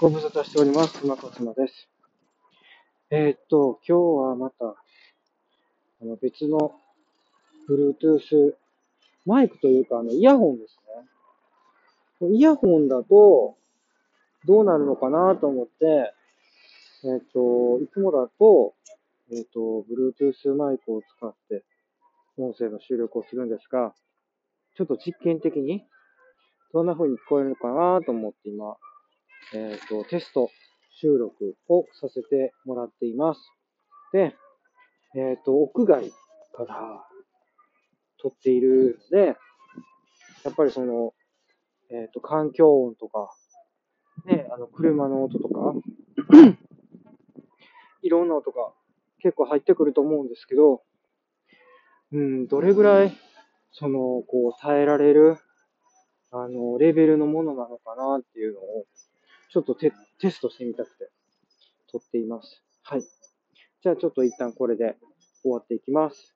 ご無沙汰しております。妻と妻です。えーっと、今日はまた、あの別の Bluetooth マイクというか、あの、イヤホンですね。イヤホンだと、どうなるのかなと思って、えーっと、いつもだと、えーっと、Bluetooth マイクを使って、音声の収録をするんですが、ちょっと実験的に、どんな風に聞こえるのかなと思って今、えっ、と、テスト収録をさせてもらっています。で、えっ、と、屋外から撮っているので、やっぱりその、えっ、と、環境音とか、ね、あの、車の音とか、いろんな音が結構入ってくると思うんですけど、うん、どれぐらい、その、こう、耐えられる、あの、レベルのものなのかなっていうのを、ちょっとテテストしてみたくて、撮っています。はい。じゃあちょっと一旦これで終わっていきます。